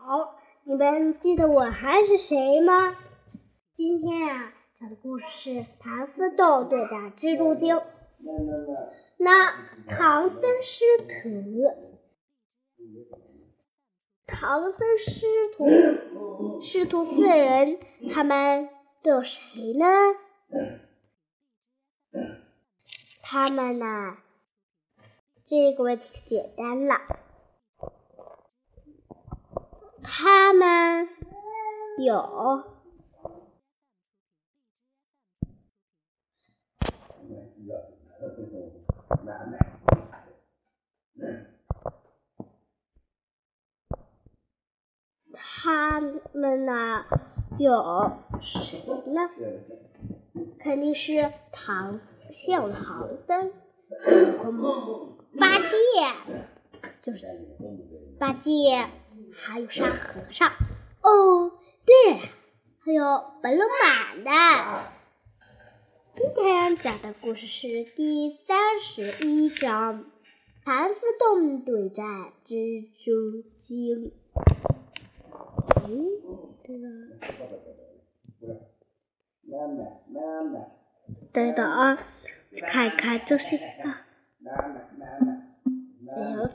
好，你们记得我还是谁吗？今天啊，讲的故事是唐僧豆对战蜘蛛精。那唐僧师徒，唐僧师徒师徒四人，他们都有谁呢？他们呢？这个问题可简单了，他们有。他们呢？有谁呢？肯定是唐像唐僧、八戒，就是八戒，还有沙和尚。哦，对了，还有白龙马的。今天讲的故事是第三十一章：盘丝洞对战蜘蛛精。嗯，对了，等等啊，看看这是个。哎呀，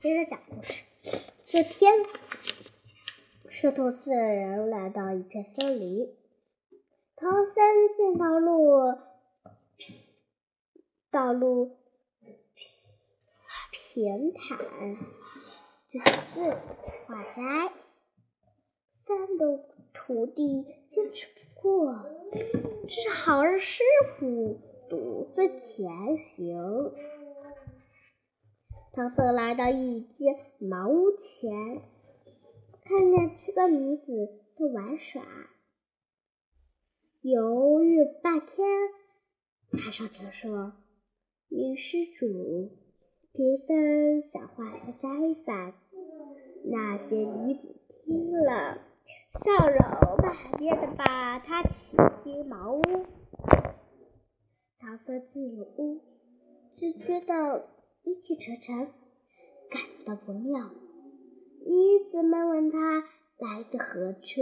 接着讲故事。这天。师徒四人来到一片森林，唐僧见到路道路平坦，就是自化斋。三个徒弟坚持不过，只好让师傅独自前行。唐僧来到一间茅屋前。看见七个女子在玩耍，犹豫半天，才上前说：“女施主，贫僧想化些斋饭。”那些女子听了，笑容满面的把他请进茅屋。唐僧进了屋，只觉得一气沉沉，感到不妙。女子们问他来自何处，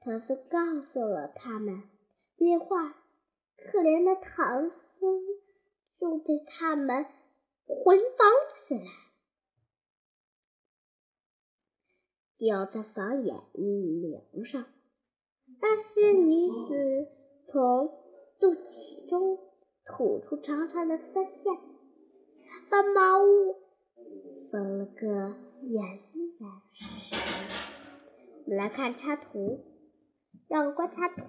唐僧告诉了他们变化。可怜的唐僧就被他们捆绑起来，吊在房檐梁上。那些女子从肚脐中吐出长长的丝线，把茅屋封了个严严实实。我们来看插图，要观察图。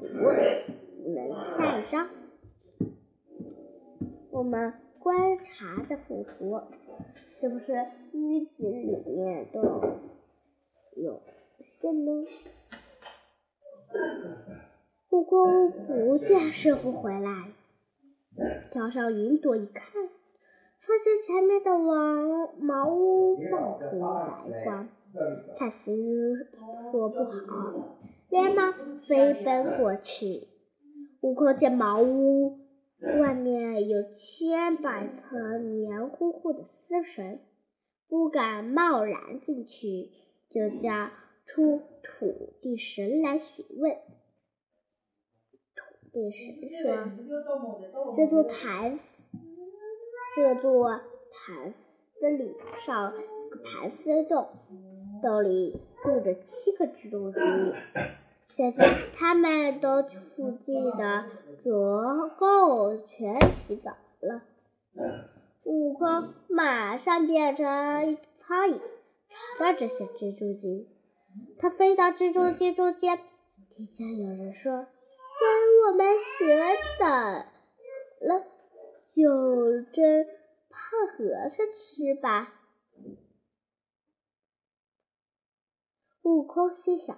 我们下一张，我们观察这幅图，是不是女子里面都有线呢？悟空不见师傅回来，跳上云朵一看，发现前面的王茅屋放出白光。他心说不好，连忙飞奔过去。悟空见茅屋外面有千百层黏糊糊的丝绳，不敢贸然进去，就叫出土地神来询问。土地神说：“这座坛，这座盘子里上个盘丝洞。”洞里住着七个蜘蛛精，现在他们都附近的足够全洗澡了。悟空马上变成苍蝇，找到这些蜘蛛精。他飞到蜘蛛精中间，听见有人说：“跟我们洗完澡了，就蒸胖和尚吃吧。”悟空心想：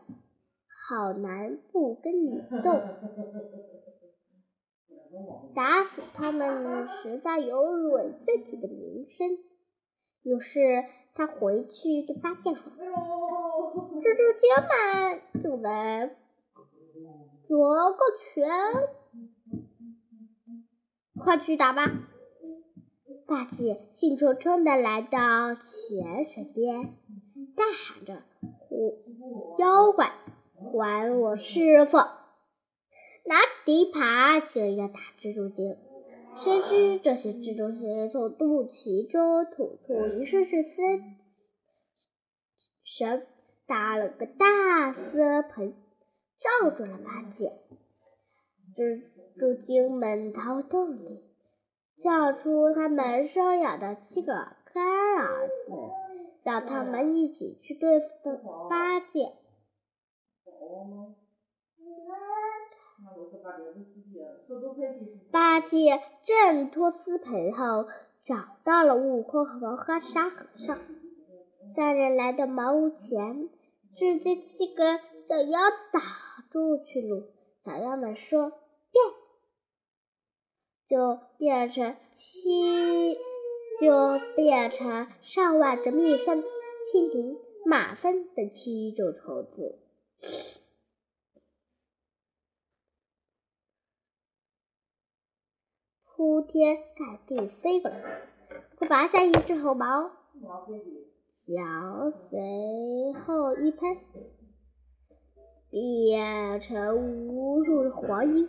好男不跟女斗，打死他们实在有辱自己的名声。于是他回去对八戒说：“蜘蛛精们就来捉个拳，快去打吧！”八戒兴冲冲地来到泉水边，大喊着：“妖怪，还我师傅！”拿笛耙就要打蜘蛛精，谁知这些蜘蛛精从肚脐中吐出一束束丝绳，搭了个大丝盆，罩住了八戒。蜘猪精们逃洞里，叫出他们收养的七个干儿子，让他们一起去对付八戒。八戒挣脱丝盆后，找到了悟空和沙和尚。三人来到茅屋前，只见七个小妖挡住去路。小妖们说：“变！”就变成七，就变成上万只蜜蜂、蜻蜓、马蜂等七种虫子。铺天盖地飞过来，我拔下一只猴毛，脚随后一拍，变成无数黄莺、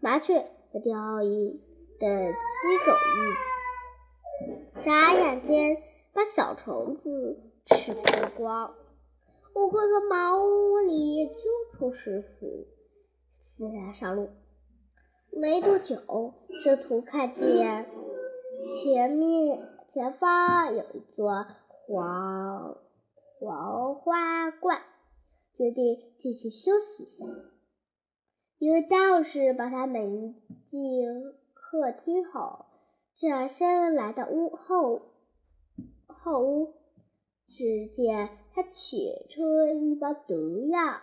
麻雀和雕鹰等七种鱼，眨眼间把小虫子吃光光。悟空从茅屋里救出师傅，四人上路。没多久，师徒看见前面前方有一座黄黄花观，决定进去休息一下。一位道士把他们进客厅后，转身来到屋后后屋，只见他取出一包毒药，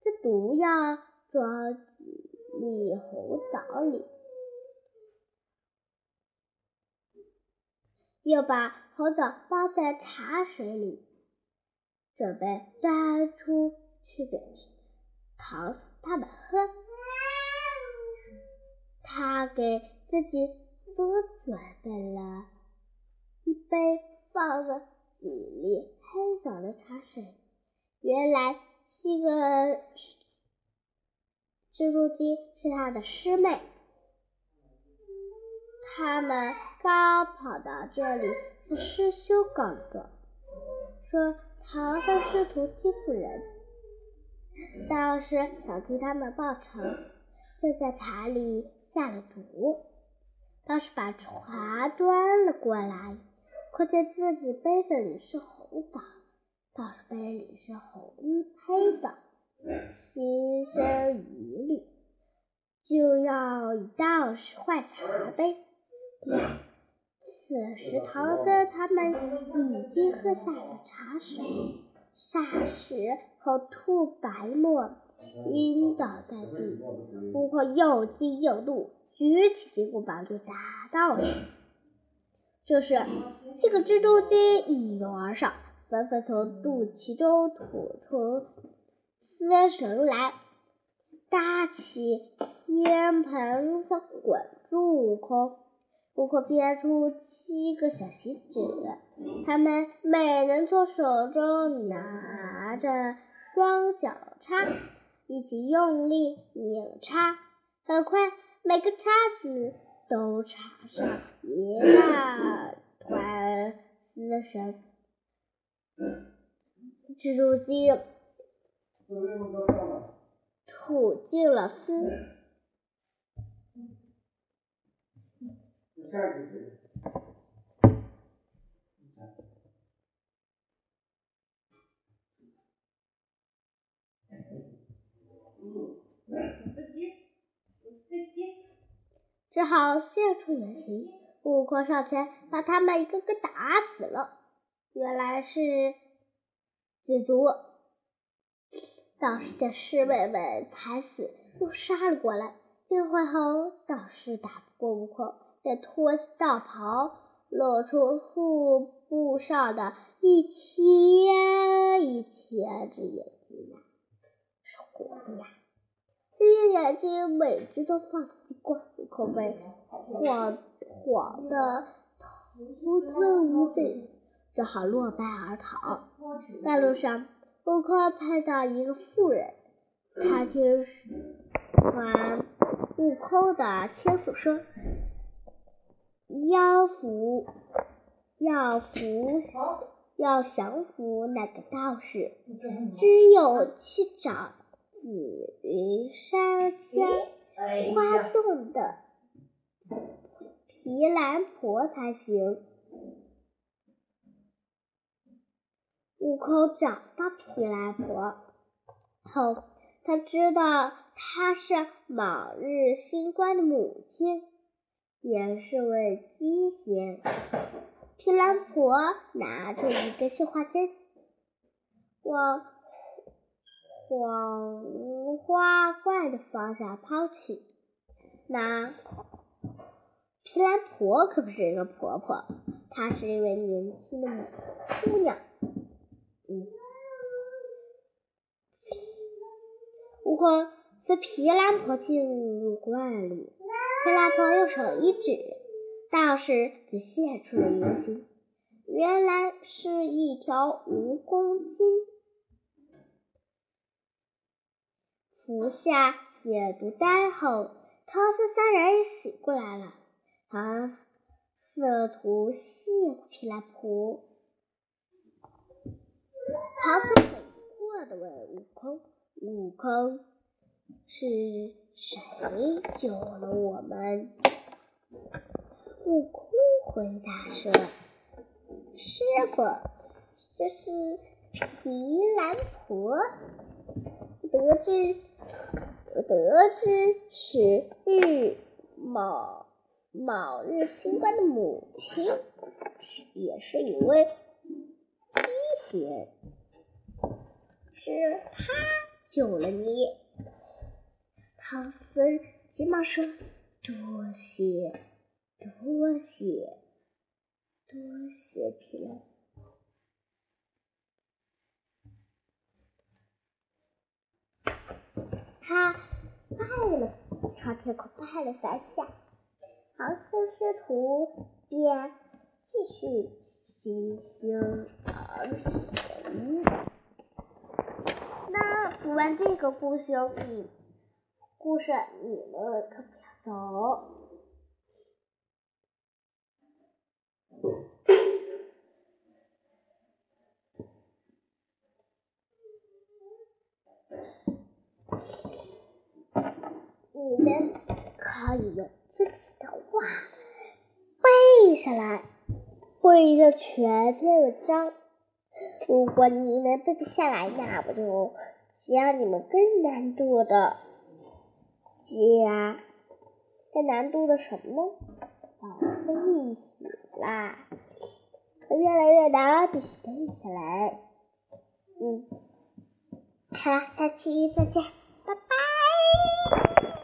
这毒药装几粒红枣里，又把红枣包在茶水里，准备端出去给唐僧他们喝。他给自己多准备了一杯放着几粒黑枣的茶水。原来七个。蜘蛛精是他的师妹，他们刚跑到这里，向师兄告状，说唐僧师徒欺负人。道士想替他们报仇，就在茶里下了毒。道士把茶端了过来，可见自己杯子里是红枣，道士杯里是红黑枣。心生疑虑，就要与道士换茶杯。此时，唐僧他们已经喝下了茶水，霎时口吐白沫，晕倒在地。悟空又惊又怒，举起金箍棒就打到了。这时，七个蜘蛛精一拥而上，纷纷从肚脐中吐出。丝绳来，搭起天盆子，滚住悟空。悟空变出七个小棋子，他们每人从手中拿着双脚叉，一起用力拧叉。很快，每个叉子都插上一大团丝绳。蜘蛛精。吐尽了丝，只好现出原形。悟空上前把他们一个个打死了，原来是蜘蛛。道士见师妹们惨死，又杀了过来。惊魂后，道士打不过悟空，便脱下道袍，露出腹部上的一千一千只眼睛呀，是活的呀！这些眼睛每只都放着金光，悟空被晃晃的无退无备，只好落败而逃。半路上，悟空碰到一个妇人，他听完悟空的倾诉说：“要服，要服，要降服那个道士，只有去找紫云山间花洞的皮兰婆才行。”悟空找到皮兰婆后，他知道她是卯日星官的母亲，也是位姬仙。皮兰婆拿着一根绣花针，往黄花怪的方向抛去。那皮兰婆可不是一个婆婆，她是一位年轻的姑娘。嗯，悟空随皮兰婆进入怪里，皮兰婆用手一指，道士就现出了原形，原来是一条蜈蚣精。服下解毒丹后，唐僧三人也醒过来了。唐僧图谢过皮兰婆。唐僧很疑惑地问悟空：“悟空，是谁救了我们？”悟空回答说：“师傅，这是皮兰婆。得知得知是日某某日星官的母亲，也是一位医仙。”是他救了你，唐僧急忙说：“多谢，多谢，多谢皮兰。”他拜了朝天空拜了三下，唐僧师徒便继续行星而行。那读完这个故事，你故事你们可不要走。你们可以用自己的话背下来，背下全篇文章。如果你们背不下来，那我就教你们更难度的。加更难度的什么呢？宝贝喜啦，越来越难，必须背下来。嗯，好了，下期再见，拜拜。